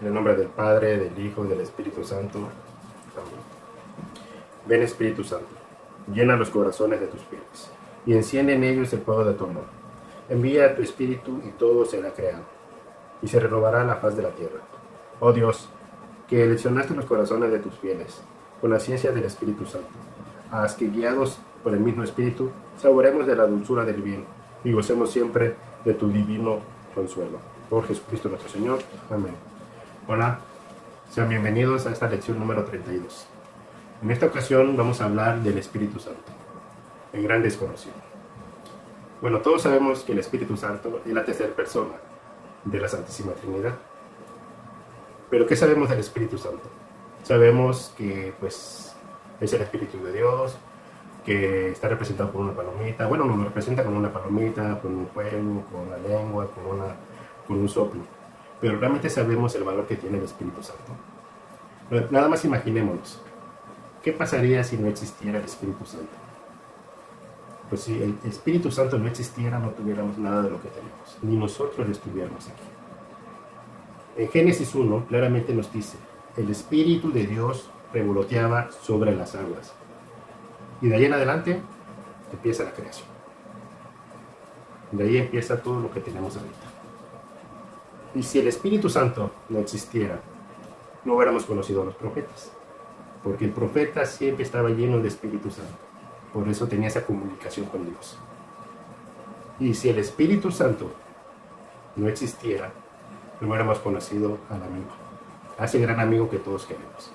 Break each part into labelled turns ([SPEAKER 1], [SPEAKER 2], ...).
[SPEAKER 1] En el nombre del Padre, del Hijo y del Espíritu Santo. Amén. Ven Espíritu Santo, llena los corazones de tus fieles y enciende en ellos el fuego de tu amor. Envía tu Espíritu y todo será creado, y se renovará la faz de la tierra. Oh Dios, que eleccionaste los corazones de tus fieles con la ciencia del Espíritu Santo. Haz que guiados por el mismo Espíritu, saboremos de la dulzura del bien y gocemos siempre de tu divino consuelo. Por Jesucristo nuestro Señor. Amén. Hola, sean bienvenidos a esta lección número 32. En esta ocasión vamos a hablar del Espíritu Santo, el gran desconocido. Bueno, todos sabemos que el Espíritu Santo es la tercera persona de la Santísima Trinidad. Pero ¿qué sabemos del Espíritu Santo? Sabemos que pues es el Espíritu de Dios, que está representado por una palomita. Bueno, nos representa con una palomita, con un fuego, con la lengua, con, una, con un soplo pero realmente sabemos el valor que tiene el Espíritu Santo. Nada más imaginémonos, ¿qué pasaría si no existiera el Espíritu Santo? Pues si el Espíritu Santo no existiera, no tuviéramos nada de lo que tenemos, ni nosotros estuviéramos aquí. En Génesis 1 claramente nos dice, el Espíritu de Dios revoloteaba sobre las aguas. Y de ahí en adelante empieza la creación. De ahí empieza todo lo que tenemos ahorita. Y si el Espíritu Santo no existiera, no hubiéramos conocido a los profetas. Porque el profeta siempre estaba lleno de Espíritu Santo. Por eso tenía esa comunicación con Dios. Y si el Espíritu Santo no existiera, no hubiéramos conocido al amigo. A ese gran amigo que todos queremos.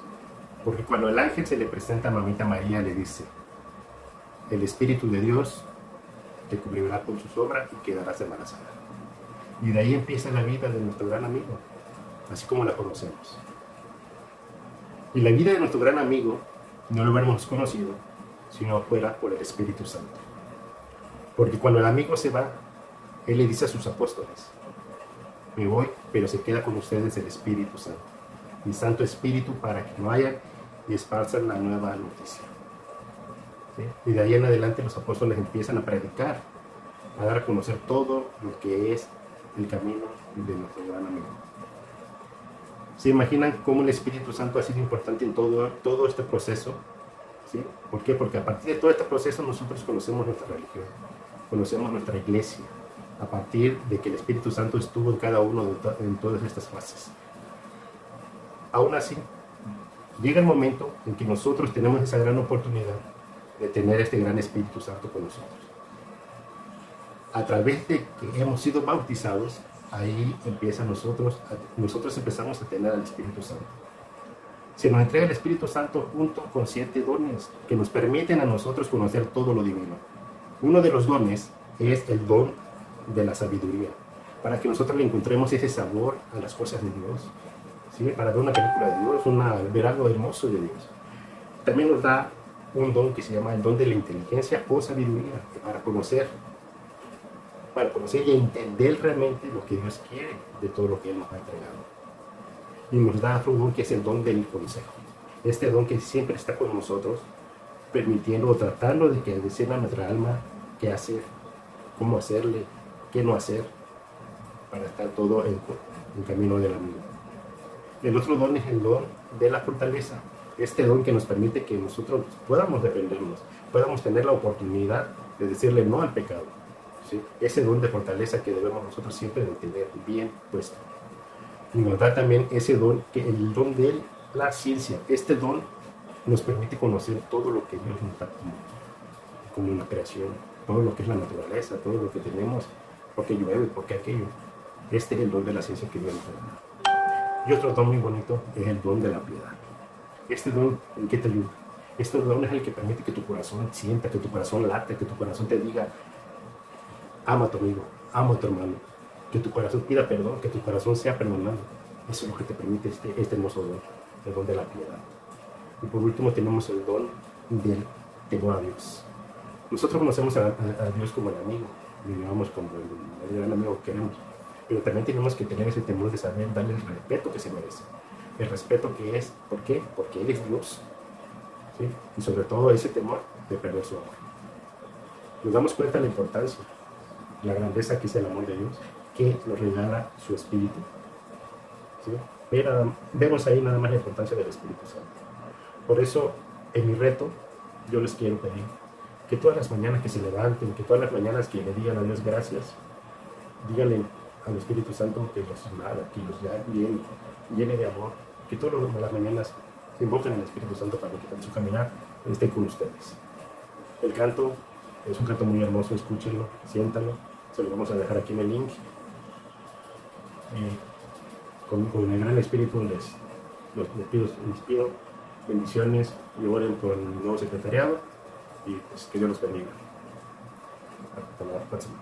[SPEAKER 1] Porque cuando el ángel se le presenta a mamita María, le dice, el Espíritu de Dios te cubrirá con su sombra y quedarás embarazada. Y de ahí empieza la vida de nuestro gran amigo, así como la conocemos. Y la vida de nuestro gran amigo no lo hubiéramos conocido si no fuera por el Espíritu Santo. Porque cuando el amigo se va, él le dice a sus apóstoles, me voy, pero se queda con ustedes el Espíritu Santo, mi Santo Espíritu para que vayan y esparzan la nueva noticia. Y de ahí en adelante los apóstoles empiezan a predicar, a dar a conocer todo lo que es el camino de nuestro gran amigo. ¿Se imaginan cómo el Espíritu Santo ha sido importante en todo, todo este proceso? ¿Sí? ¿Por qué? Porque a partir de todo este proceso nosotros conocemos nuestra religión, conocemos nuestra iglesia, a partir de que el Espíritu Santo estuvo en cada uno de todas estas fases. Aún así, llega el momento en que nosotros tenemos esa gran oportunidad de tener este gran Espíritu Santo con nosotros a través de que hemos sido bautizados, ahí empieza nosotros, nosotros empezamos a tener al Espíritu Santo. Se nos entrega el Espíritu Santo junto con siete dones que nos permiten a nosotros conocer todo lo divino. Uno de los dones es el don de la sabiduría, para que nosotros le encontremos ese sabor a las cosas de Dios, ¿sí? para ver una película de Dios, ver algo hermoso de Dios. También nos da un don que se llama el don de la inteligencia o sabiduría, para conocer para conocer y entender realmente lo que Dios quiere de todo lo que Él nos ha entregado. Y nos da otro don que es el don del consejo. Este don que siempre está con nosotros, permitiendo o tratando de que decir a nuestra alma qué hacer, cómo hacerle, qué no hacer, para estar todo en, en camino del amigo. El otro don es el don de la fortaleza. Este don que nos permite que nosotros podamos defendernos, podamos tener la oportunidad de decirle no al pecado ese don de fortaleza que debemos nosotros siempre de tener bien puesto. Da también ese don, que el don de la ciencia. Este don nos permite conocer todo lo que Dios nos da como, una creación, todo lo que es la naturaleza, todo lo que tenemos, porque llueve, porque aquello. Este es el don de la ciencia que Dios nos da. Y otro don muy bonito es el don de la piedad. Este don, ¿en qué te ayuda? Este don es el que permite que tu corazón sienta, que tu corazón late, que tu corazón te diga, ama a tu amigo, ama a tu hermano, que tu corazón pida perdón, que tu corazón sea perdonado. Eso es lo que te permite este, este hermoso don, el don de la piedad. Y por último tenemos el don del temor a Dios. Nosotros conocemos a, Dios como el amigo, y llamamos como el, gran amigo que queremos, pero también tenemos que tener ese temor de saber darle el respeto que se merece. El respeto que es, ¿por qué? Porque Él es Dios. Y sobre todo ese temor de perder su amor. Nos damos cuenta de la importancia la grandeza que es el amor de Dios, que nos regala su espíritu. vemos ahí nada más la importancia del Espíritu Santo. Por eso, en mi reto, yo les quiero pedir que todas las mañanas que se levanten, que todas las mañanas que le digan a Dios gracias, díganle al Espíritu Santo que los amara, que los llene, llene de amor, que todas las mañanas se invoquen al Espíritu Santo para que en su caminar esté con ustedes. El canto es un canto muy hermoso, escúchenlo, siéntanlo, se lo vamos a dejar aquí en el link. con, el gran Espíritu les, pido, les bendiciones y oren por el nuevo secretariado y pues que Dios los bendiga. Hasta la próxima.